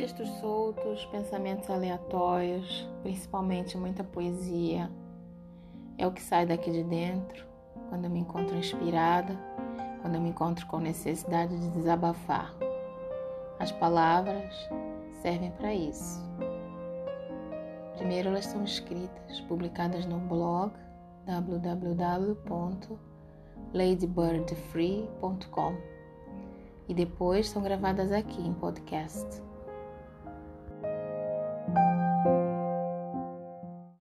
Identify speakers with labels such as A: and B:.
A: Textos soltos, pensamentos aleatórios, principalmente muita poesia. É o que sai daqui de dentro quando eu me encontro inspirada, quando eu me encontro com necessidade de desabafar. As palavras servem para isso. Primeiro, elas são escritas, publicadas no blog www.ladybirdfree.com e depois são gravadas aqui em podcast.